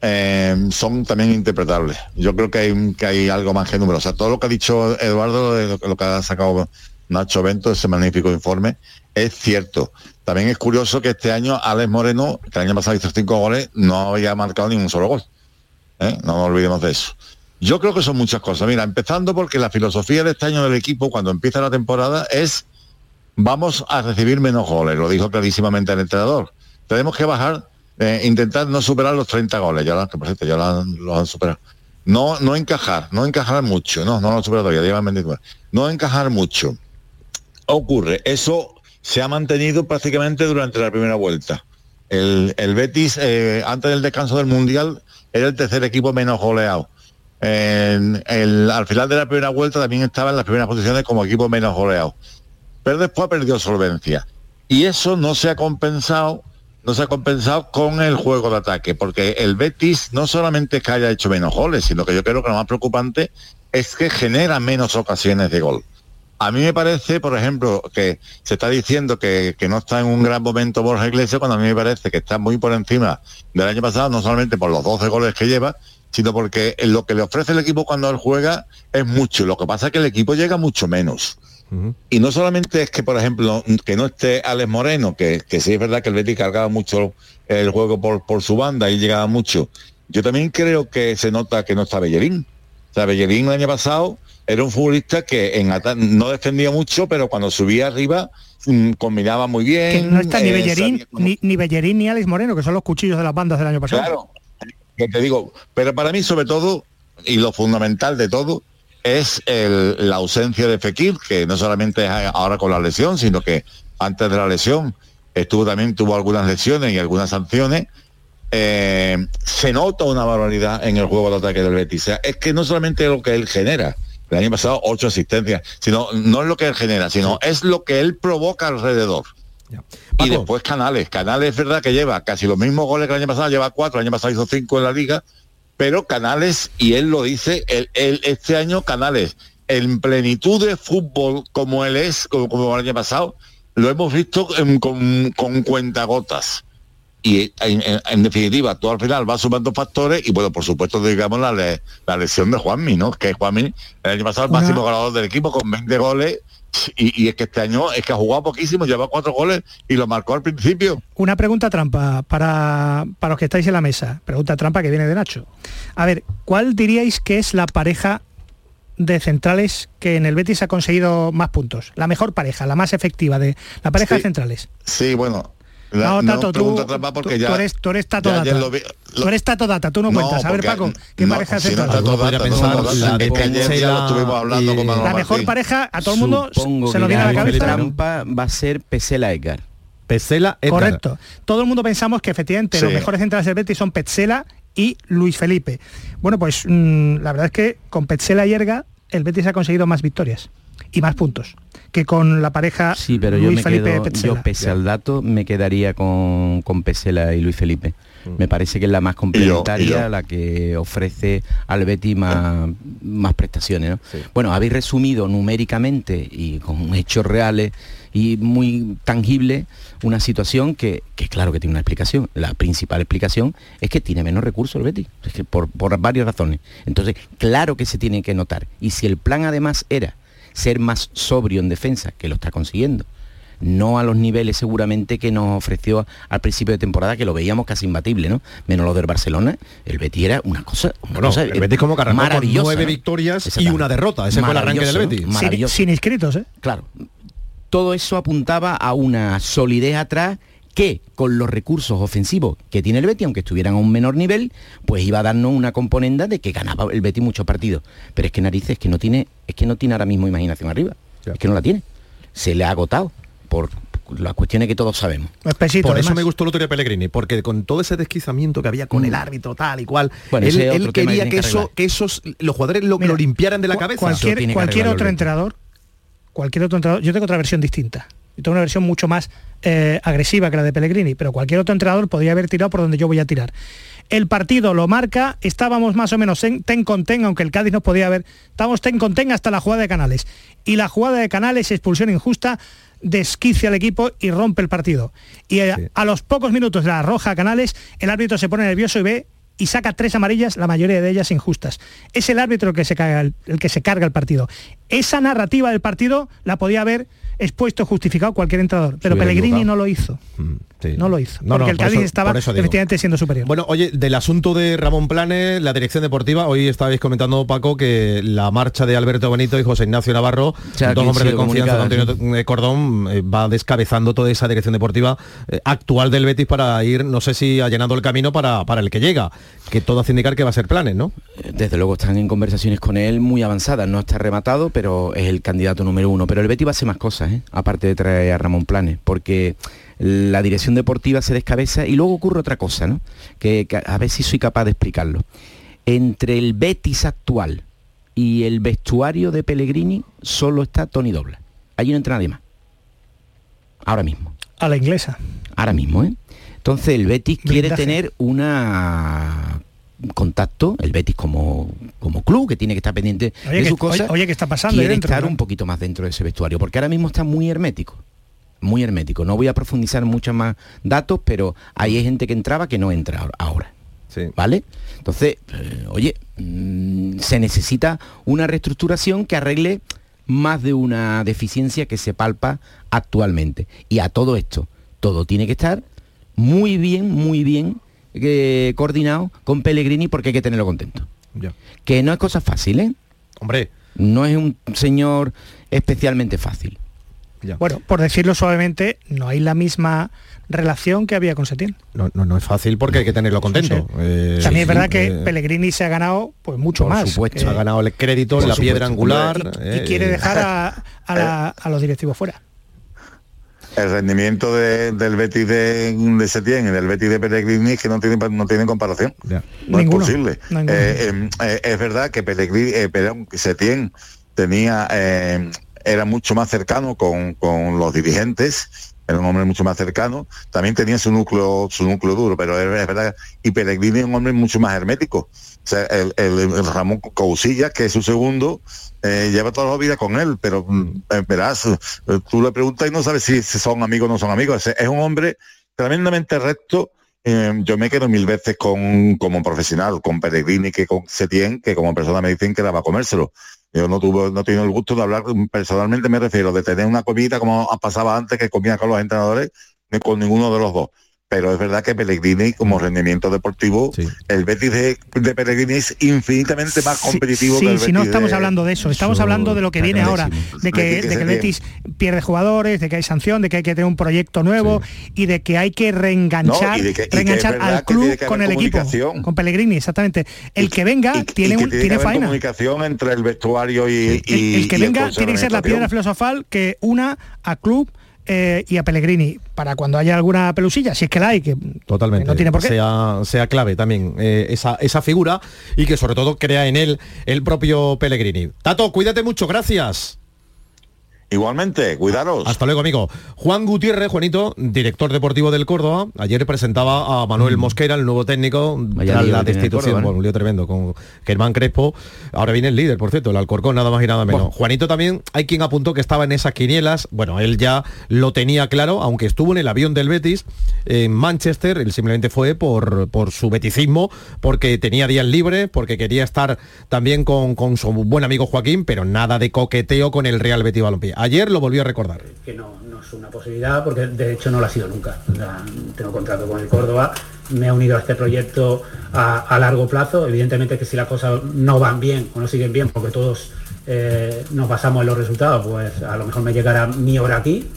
eh, son también interpretables. Yo creo que hay, que hay algo más que números. O sea, todo lo que ha dicho Eduardo, lo, lo que ha sacado Nacho Bento, ese magnífico informe, es cierto. También es curioso que este año Alex Moreno, que el año pasado hizo cinco goles, no había marcado ni un solo gol. ¿eh? No nos olvidemos de eso. Yo creo que son muchas cosas. Mira, empezando porque la filosofía de este año del equipo, cuando empieza la temporada, es vamos a recibir menos goles, lo dijo clarísimamente el entrenador. Tenemos que bajar, eh, intentar no superar los 30 goles, ya, que por ya los han superado. No, no encajar, no encajar mucho, no, no lo han superado todavía, llevan 29. No encajar mucho. Ocurre, eso se ha mantenido prácticamente durante la primera vuelta. El, el Betis, eh, antes del descanso del Mundial, era el tercer equipo menos goleado. En- el- al final de la primera vuelta también estaba en las primeras posiciones como equipo menos goleado pero después ha perdido solvencia. Y eso no se ha compensado, no se ha compensado con el juego de ataque, porque el Betis no solamente es que haya hecho menos goles, sino que yo creo que lo más preocupante es que genera menos ocasiones de gol. A mí me parece, por ejemplo, que se está diciendo que, que no está en un gran momento Borja Iglesias, cuando a mí me parece que está muy por encima del año pasado, no solamente por los 12 goles que lleva, sino porque lo que le ofrece el equipo cuando él juega es mucho. Lo que pasa es que el equipo llega mucho menos. Y no solamente es que, por ejemplo, que no esté Alex Moreno, que, que sí es verdad que el Betis cargaba mucho el juego por, por su banda y llegaba mucho. Yo también creo que se nota que no está Bellerín. O sea, Bellerín el año pasado era un futbolista que en no defendía mucho, pero cuando subía arriba mm, combinaba muy bien. Que no está ni eh, Bellerín, cómo- ni, ni Bellerín ni Alex Moreno, que son los cuchillos de las bandas del año pasado. Claro, que te digo, pero para mí sobre todo, y lo fundamental de todo, es el- la ausencia de Fekir, que no solamente es ahora con la lesión, sino que antes de la lesión estuvo también tuvo algunas lesiones y algunas sanciones. Eh, se nota una barbaridad en el juego de ataque del Betis. O sea, es que no solamente lo que él genera, el año pasado ocho asistencias, sino no es lo que él genera, sino es lo que él provoca alrededor. Y después Canales. Canales es verdad que lleva casi los mismos goles que el año pasado, lleva cuatro, el año pasado hizo cinco en la liga, pero Canales, y él lo dice, él, él- este año Canales, en plenitud de fútbol como él es, como, como el año pasado, lo hemos visto en- con, con cuentagotas. Y en, en- en definitiva, tú al final vas sumando factores y bueno, por supuesto, digamos la, le- la lesión de Juanmi, ¿no? Que Juanmi el año pasado el máximo goleador del equipo con 20 goles y, y es que este año es que ha jugado poquísimo, lleva cuatro goles y lo marcó al principio. Una pregunta trampa para, para los que estáis en la mesa. Pregunta trampa que viene de Nacho. A ver, ¿cuál diríais que es la pareja de centrales que en el Betis ha conseguido más puntos? La mejor pareja, la más efectiva de la pareja de centrales. Sí, bueno. La- No, no Tato, tú, pregunta trampa porque tú- ya, tú eres, tú eres Tato Data. lo vi- Tú eres Tato Data, tú no, No, cuentas. A ver, Paco, ¿qué no, pareja si no centrales? Tato podría Data, pensar no, no, la Es que ayer ya lo estuvimos hablando y- con Manolo La mejor Martín. pareja, a todo el mundo Supongo se lo viene a la la cabeza. trampa va a ser Pesela Edgar. Pesela Edgar. Correcto. Todo el mundo pensamos que efectivamente los Sí. mejores centrales del Betis son Petzela y Luis Felipe. Bueno, pues mm, la verdad es que con Petzela y Erga el Betis ha conseguido más victorias y más puntos que con la pareja Sí, pero yo Luis me Felipe quedo, Petzela. yo pese al dato, me quedaría con, con Pesela y Luis Felipe. Me parece que es la más complementaria, Mm. y yo. la que ofrece al Betis más, más prestaciones. ¿no? Bueno, habéis resumido numéricamente y con hechos reales y muy tangibles una situación que, que claro que tiene una explicación. La principal explicación es que tiene menos recursos el Betis, es que por, por varias razones. Entonces, claro que se tiene que notar. Y si el plan además era ser más sobrio en defensa, que lo está consiguiendo, no a los niveles seguramente que nos ofreció al principio de temporada, que lo veíamos casi imbatible, ¿no? Menos lo del Barcelona, el Betis era una cosa, una Bueno, cosa el Betis como arrancó con nueve ¿no? victorias y una derrota. Ese fue el arranque del Betis. ¿no? sin, Maravilloso. sin inscritos, ¿eh? Claro. Todo eso apuntaba a una solidez atrás que con los recursos ofensivos que tiene el Betis, aunque estuvieran a un menor nivel, pues iba a darnos una componenda de que ganaba el Betis muchos partidos. Pero es que narices, es que no tiene, es que no tiene ahora mismo imaginación arriba. Es que no la tiene. Se le ha agotado por las cuestiones que todos sabemos. por eso me gustó el otro día Pellegrini, porque con todo ese desquizamiento que había con Mm. el árbitro tal y cual, Bueno, él, quería que eso, que esos los jugadores lo, lo limpiaran de la Cu- cabeza. Cualquier, cualquier otro entrenador, cualquier otro entrenador, yo tengo otra versión distinta. Yo tengo una versión mucho más eh, agresiva que la de Pellegrini, pero cualquier otro entrenador podría haber tirado por donde yo voy a tirar. El partido lo marca, estábamos más o menos en ten con ten, aunque el Cádiz nos podía haber, estábamos ten con ten hasta la jugada de Canales. Y la jugada de Canales, expulsión injusta, desquicia al equipo y rompe el partido. Y eh, a los pocos minutos de la roja a Canales, el árbitro se pone nervioso y ve y saca tres amarillas, la mayoría de ellas injustas. Es el árbitro el que se carga el, el que se carga el partido. Esa narrativa del partido la podía haber expuesto, justificado cualquier entrenador, pero Pellegrini equivocado. no lo hizo. Sí. No lo hizo. No, no, porque el por Cádiz eso- estaba por efectivamente siendo superior. Bueno, oye, del asunto de Ramón Planes, la dirección deportiva, hoy estabais comentando, Paco, que la marcha de Alberto Benito y José Ignacio Navarro, sea, dos hombres de confianza Antonio eh, Cordón, eh, va descabezando toda esa dirección deportiva eh, actual del Betis para ir, no sé si allanando el camino para, para el que llega, que todo hace indicar que va a ser Planes, ¿no? Desde luego están en conversaciones con él muy avanzadas, no está rematado, pero es el candidato número uno. Pero el Betis va a hacer más cosas, ¿eh? aparte de traer a Ramón Planes, porque la dirección deportiva se descabeza y luego ocurre otra cosa, ¿no? Que, que a ver si soy capaz de explicarlo. Entre el Betis actual y el vestuario de Pellegrini solo está Tony Dobla. Allí no entra nadie más. Ahora mismo. A la inglesa. Ahora mismo, ¿eh? Entonces el Betis quiere tener una un contacto, el Betis como, como club que tiene que estar pendiente Oye, de que- su cosa. oye, oye, ¿qué está pasando Quiere dentro, estar no? un poquito más dentro de ese vestuario, porque ahora mismo está muy hermético. Muy hermético. No voy a profundizar en muchos más datos, pero ahí hay gente que entraba que no entra ahora- ahora. ¿Vale? Entonces, eh, oye, mm, se necesita una reestructuración que arregle más de una deficiencia que se palpa actualmente. Y a todo esto, todo tiene que estar muy bien, muy bien eh, coordinado con Pellegrini porque hay que tenerlo contento. Que no es cosa fácil, ¿eh? Hombre. No es un señor especialmente fácil. Bueno, por decirlo suavemente, no hay la misma relación que había con Setién. No, no, no es fácil porque hay que tenerlo contento. Eh, También es verdad que eh, Pellegrini se ha ganado pues mucho por más. supuesto, que- ha ganado el crédito, la piedra angular. y, y eh, quiere dejar a, a la- a los directivos fuera. El rendimiento de- del Betis de, de Setién y del Betis de Pellegrini es que no tiene, no tiene comparación. No Ninguno. es posible. Eh, eh, eh, es verdad que Pellegrini, eh, perdón, Setién tenía, eh, era mucho más cercano con, con los dirigentes, era un hombre mucho más cercano, también tenía su núcleo, su núcleo duro, pero es, es verdad, y Pellegrini es un hombre mucho más hermético. El, Ramón Cousillas, que es su segundo, eh, lleva toda la vida con él, pero mm, eh, verás, eh, tú le preguntas y no sabes si, son amigos o no son amigos. Es, un hombre tremendamente recto. Eh, yo me quedo mil veces con como profesional, con Pellegrini que con Setién, que como persona me dicen que daba a comérselo. Yo no tuve, no he tenido el gusto de hablar, personalmente me refiero, de tener una comida como pasaba antes que comía con los entrenadores, ni con ninguno de los dos. Pero es verdad que Pellegrini, como rendimiento deportivo, el Betis de, de Pellegrini es infinitamente más competitivo Sí, que el si no Betis estamos de- hablando de eso, estamos hablando de lo que viene ahora, de que, Betis que de que el. Betis pierde jugadores, de que hay sanción, de que hay que tener un proyecto nuevo y de que hay que reenganchar, No, que- que al que club que con el equipo, con Pellegrini, exactamente. El que venga tiene, y que un, tiene, tiene que haber faena. comunicación entre el vestuario y, El, y- el que y venga tiene que ser la piedra filosofal que una a club eh, y a Pellegrini para cuando haya alguna pelusilla, si es que la hay, que Totalmente. que no tiene por qué. Sea, sea clave también eh, esa, esa figura y que sobre todo crea en él el propio Pellegrini. Tato, cuídate mucho, gracias. Igualmente, cuidaros. Hasta luego, amigo. Juan Gutiérrez, Juanito, director deportivo del Córdoba, ayer presentaba a Manuel Mosquera, el nuevo técnico, Mm. Vaya tras la destitución. Córdoba, ¿no? Bueno, un lío tremendo con Germán Crespo. Ahora viene el líder, por cierto, el Alcorcón, nada más y nada menos. Juanito también, hay quien apuntó que estaba en esas quinielas. Bueno, él ya lo tenía claro, aunque estuvo en el avión del Betis en Manchester, él simplemente fue por, por su beticismo, porque tenía días libres, porque quería estar también con, con su buen amigo Joaquín, pero nada de coqueteo con el Real Betis Balompié. Ayer lo volvió a recordar. que no, no es una posibilidad porque de hecho no lo ha sido nunca. Tengo contrato con el Córdoba, me he unido a este proyecto a, a largo plazo. Evidentemente que si las cosas no van bien o no siguen bien, porque todos eh, nos basamos en los resultados, pues a lo mejor me llegará mi hora aquí.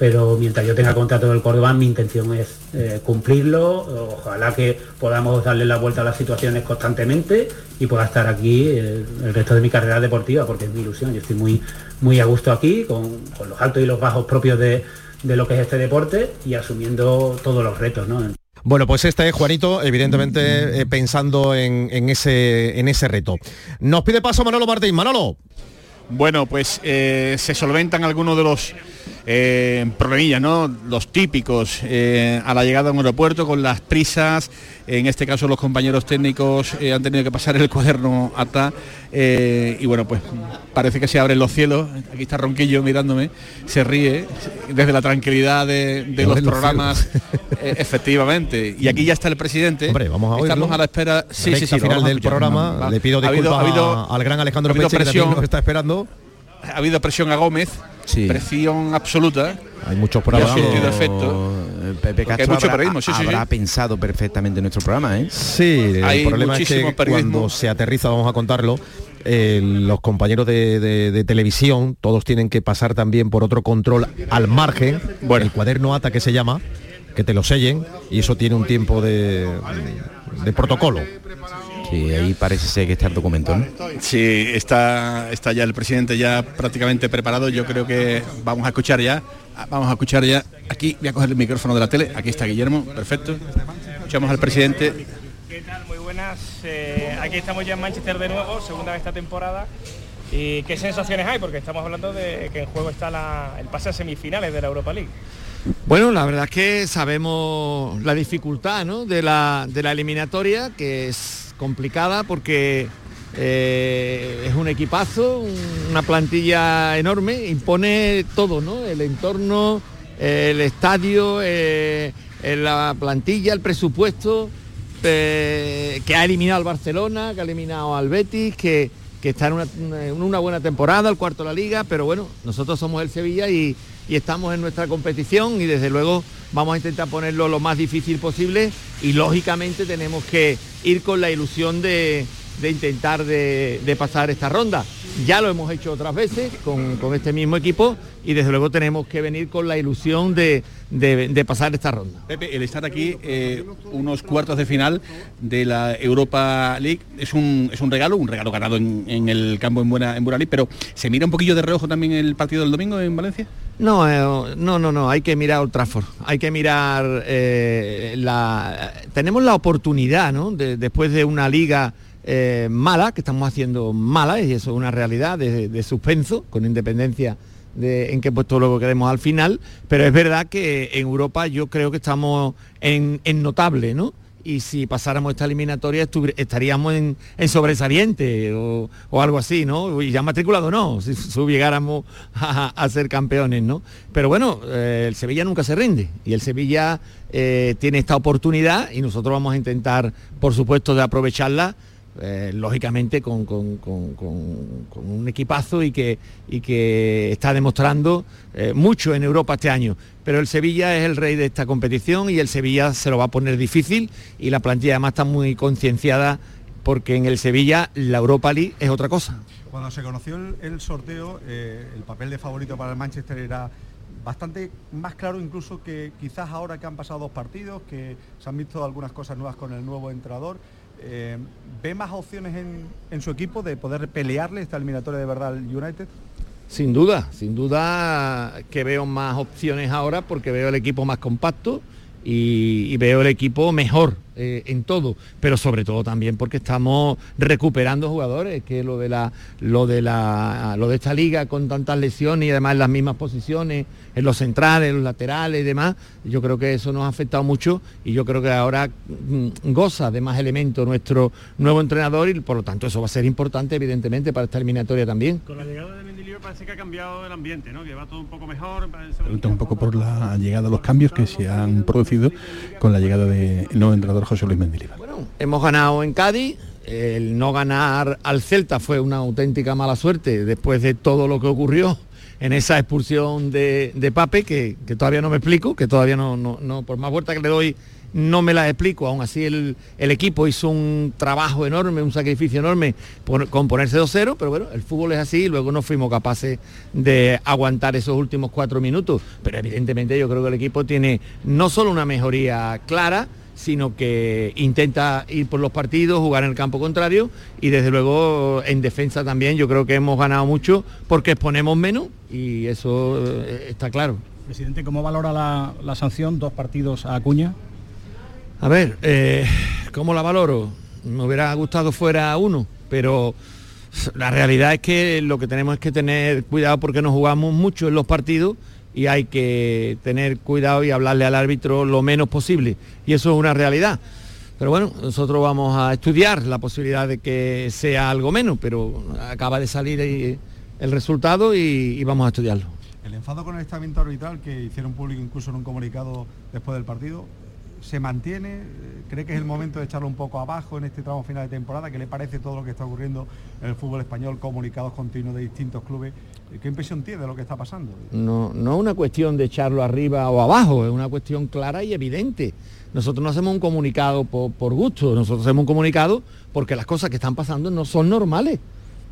Pero mientras yo tenga contrato del Córdoba, mi intención es eh, cumplirlo. Ojalá que podamos darle la vuelta a las situaciones constantemente y pueda estar aquí eh, el resto de mi carrera deportiva, porque es mi ilusión. Yo estoy muy, muy a gusto aquí, con, los altos y los bajos propios de, lo que es este deporte y asumiendo todos los retos. Bueno, pues este es Juanito, evidentemente eh, pensando en, ese, en ese reto. Nos pide paso Manolo Martín. Manolo. Bueno, pues se solventan algunos de los eh, problemillas, ¿no? Los típicos eh, a la llegada a un aeropuerto con las prisas, en este caso los compañeros técnicos eh, han tenido que pasar el cuaderno ATA eh, y bueno, pues parece que se abren los cielos, aquí está Ronquillo mirándome, se ríe desde la tranquilidad de, los programas, efectivamente, y aquí ya está el presidente, Hombre, vamos a estamos a la espera, sí, sí, sí, final del programa, le pido disculpas ha habido, al gran Alejandro Peche, presión, que está esperando. Ha habido presión a Gómez, presión absoluta. Hay muchos programas. efecto. Pepe Castro habrá, pensado perfectamente nuestro programa, ¿eh? Sí, el problema es que cuando se aterriza, vamos a contarlo, eh, los compañeros de, televisión, todos tienen que pasar también por otro control al margen, bueno. el cuaderno ATA que se llama, que te lo sellen, y eso tiene un tiempo de, de protocolo. Sí, ahí parece ser que está el documento, ¿no? Sí, está, está ya el presidente ya prácticamente preparado. Yo creo que vamos a escuchar ya. Vamos a escuchar ya. Aquí voy a coger el micrófono de la tele. Aquí está Guillermo, perfecto. Escuchamos al presidente. ¿Qué tal? Muy buenas. Eh, aquí estamos ya en Manchester de nuevo, segunda de esta temporada. ¿Y qué sensaciones hay? Porque estamos hablando de que en juego está el pase a semifinales de la Europa League. Bueno, la verdad es que sabemos la dificultad de, la, de la eliminatoria, que es complicada porque eh, es un equipazo, una plantilla enorme, impone todo, ¿no? El entorno, el estadio, eh, la plantilla, el presupuesto, eh, que ha eliminado al Barcelona, que ha eliminado al Betis, que, está en una, buena temporada, el cuarto de la liga, pero bueno, nosotros somos el Sevilla y, y estamos en nuestra competición y desde luego vamos a intentar ponerlo lo más difícil posible y lógicamente tenemos que ir con la ilusión de, intentar de, pasar esta ronda. Ya lo hemos hecho otras veces con, este mismo equipo y desde luego tenemos que venir con la ilusión de, pasar esta ronda. Pepe, el estar aquí eh, unos cuartos de final de la Europa League es un, es un regalo, un regalo ganado en, el campo en Buena, en Buena League, pero ¿se mira un poquillo de reojo también el partido del domingo en Valencia? No, eh, no, no, no, hay que mirar Old Trafford, hay que mirar eh, la... Tenemos la oportunidad, ¿no? después de una liga eh, mala, que estamos haciendo mala, y eso es una realidad de, suspenso, con independencia de en qué puesto luego quedemos al final, pero es verdad que en Europa yo creo que estamos en, en notable, ¿no? Y si pasáramos esta eliminatoria estaríamos en, sobresaliente o, algo así, ¿no? Y ya matriculado no, si, llegáramos a, ser campeones, ¿no? Pero bueno, eh, el Sevilla nunca se rinde y el Sevilla eh, tiene esta oportunidad y nosotros vamos a intentar, por supuesto, de aprovecharla eh, lógicamente con, un equipazo y que, está demostrando mucho en Europa este año. Pero el Sevilla es el rey de esta competición y el Sevilla se lo va a poner difícil y la plantilla además está muy concienciada porque en el Sevilla la Europa League es otra cosa. Cuando se conoció el, sorteo, eh, el papel de favorito para el Manchester era bastante más claro incluso que quizás ahora que han pasado dos partidos, que se han visto algunas cosas nuevas con el nuevo entrenador. Eh, ¿Ve más opciones en, su equipo de poder pelearle esta eliminatoria de verdad al United? Sin duda, sin duda que veo más opciones ahora porque veo el equipo más compacto y veo el equipo mejor eh, en todo, pero sobre todo también porque estamos recuperando jugadores, que lo de la lo de la lo de esta liga con tantas lesiones y además en las mismas posiciones, en los centrales, en los laterales y demás, yo creo que eso nos ha afectado mucho y yo creo que ahora mm, goza de más elementos nuestro nuevo entrenador y por lo tanto eso va a ser importante evidentemente para esta eliminatoria también. Con la llegada de Mendilibar parece que ha cambiado el ambiente, ¿no? Que va todo un poco mejor. un poco por la llegada de los cambios que se han producido con la llegada del nuevo entrenador José Luis Mendilibar. Bueno, hemos ganado en Cádiz, el no ganar al Celta fue una auténtica mala suerte después de todo lo que ocurrió en esa expulsión de, Pape, que, todavía no me explico, que todavía no, no, por más vuelta que le doy, no me las explico, aún así el, el equipo hizo un trabajo enorme, un sacrificio enorme por, con ponerse 2-0, pero bueno, el fútbol es así y luego no fuimos capaces de aguantar esos últimos cuatro minutos, pero evidentemente yo creo que el equipo tiene no solo una mejoría clara, sino que intenta ir por los partidos, jugar en el campo contrario y desde luego en defensa también yo creo que hemos ganado mucho porque exponemos menos y eso eh, está claro. Presidente, ¿cómo valora la, la sanción? Dos partidos a Acuña. A ver, eh, ¿cómo la valoro? Me hubiera gustado fuera uno, pero la realidad es que lo que tenemos es que tener cuidado porque nos jugamos mucho en los partidos y hay que tener cuidado y hablarle al árbitro lo menos posible. Y eso es una realidad. Pero bueno, nosotros vamos a estudiar la posibilidad de que sea algo menos, pero acaba de salir el resultado y, y vamos a estudiarlo. El enfado con el estamento arbitral que hicieron público incluso en un comunicado después del partido, ¿se mantiene? ¿Cree que es el momento de echarlo un poco abajo en este tramo final de temporada? ¿Qué le parece todo lo que está ocurriendo en el fútbol español, comunicados continuos de distintos clubes? ¿Qué impresión tiene de lo que está pasando? No, no es una cuestión de echarlo arriba o abajo, es una cuestión clara y evidente. Nosotros no hacemos un comunicado por, gusto, nosotros hacemos un comunicado porque las cosas que están pasando no son normales.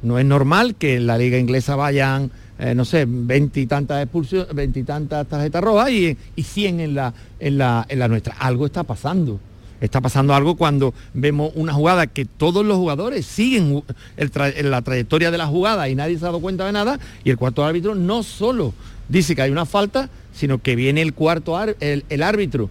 No es normal que en la liga inglesa vayan, eh, no sé, veintitantas expulsiones, veintitantas tarjetas rojas y, y 100 en la, en, la, en la nuestra. Algo está pasando. Está pasando algo cuando vemos una jugada que todos los jugadores siguen el tra- en la trayectoria de la jugada y nadie se ha dado cuenta de nada y el cuarto árbitro no solo dice que hay una falta, sino que viene el cuarto ar- el, el árbitro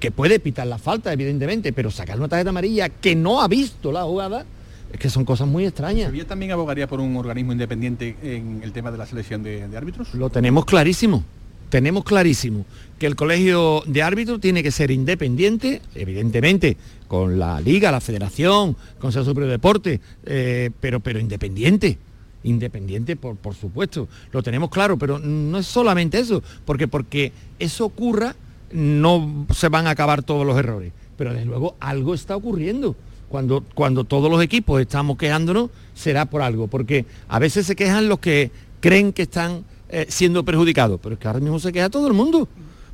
que puede pitar la falta, evidentemente, pero sacar una tarjeta amarilla que no ha visto la jugada, es que son cosas muy extrañas. ¿Sevilla también abogaría por un organismo independiente en el tema de la selección de, de árbitros? Lo tenemos clarísimo. Tenemos clarísimo que el colegio de árbitros tiene que ser independiente, evidentemente, con la liga, la federación, Consejo Superior de Deporte, eh, pero, pero independiente. Independiente, por, por supuesto. Lo tenemos claro, pero no es solamente eso, porque porque eso ocurra, no se van a acabar todos los errores. Pero desde luego algo está ocurriendo. Cuando, cuando todos los equipos estamos quejándonos, será por algo, porque a veces se quejan los que creen que están eh, siendo perjudicados, pero es que ahora mismo se queja todo el mundo.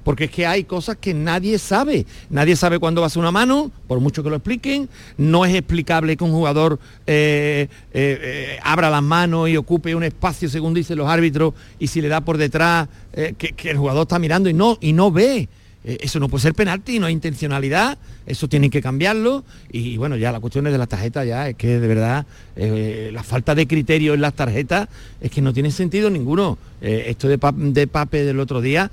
Porque es que hay cosas que nadie sabe. Nadie sabe cuándo va a ser una mano, por mucho que lo expliquen. No es explicable que un jugador eh, eh, abra las manos y ocupe un espacio, según dicen los árbitros, y si le da por detrás, que, que el jugador está mirando y no, y no ve. Eh, Eso no puede ser penalti, no hay intencionalidad, eso tienen que cambiarlo y bueno, ya la cuestión es de las tarjetas ya, es que de verdad eh, la falta de criterio en las tarjetas es que no tiene sentido ninguno. Eh, esto de, Pa- de Pape del otro día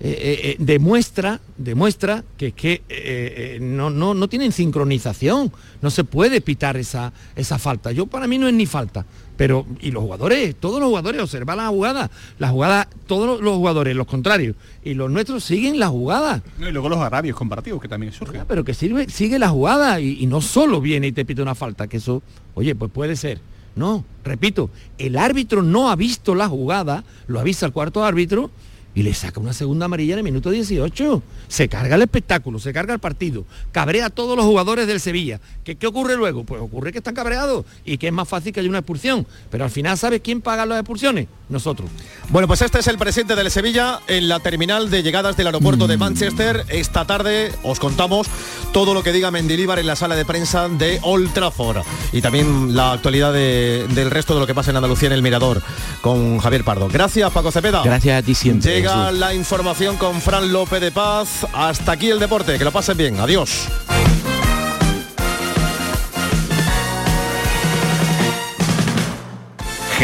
eh, eh, eh, demuestra, demuestra que, es que eh, no, no, no tienen sincronización, no se puede pitar esa, esa falta. Yo para mí no es ni falta, pero y los jugadores, todos los jugadores observan la jugada, la jugada, todos los jugadores, los contrarios y los nuestros siguen la jugada. No, y luego los agravios comparativos que también surgen. Pero que sirve, sigue la jugada y, y no solo viene y te pide una falta, que eso, oye, pues puede ser. No, repito, el árbitro no ha visto la jugada, lo avisa el cuarto árbitro y le saca una segunda amarilla en el minuto 18. Se carga el espectáculo, se carga el partido, cabrea a todos los jugadores del Sevilla. ¿Qué, qué ocurre luego? Pues ocurre que están cabreados y que es más fácil que haya una expulsión. Pero al final, ¿sabes quién paga las expulsiones? Nosotros. Bueno, pues este es el presidente del Sevilla en la terminal de llegadas del aeropuerto de Manchester. Esta tarde os contamos todo lo que diga Mendilíbar en la sala de prensa de Old Trafford y también la actualidad de- del resto de lo que pasa en Andalucía en el Mirador con Javier Pardo. Gracias, Paco Cepeda. Gracias a ti siempre. Llega Jesús. la información con Fran López de Paz. Hasta aquí el deporte. Que lo pasen bien. Adiós.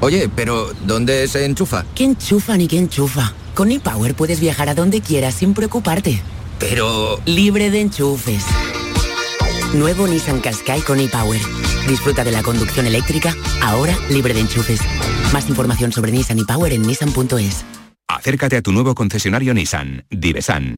Oye, pero ¿dónde se enchufa? ¿Qué enchufa ni qué enchufa? Con ePower puedes viajar a donde quieras sin preocuparte. Pero... Libre de enchufes. Nuevo Nissan Qashqai con ePower. Disfruta de la conducción eléctrica, ahora libre de enchufes. Más información sobre Nissan ePower en nissan.es. Acércate a tu nuevo concesionario Nissan, Divesan.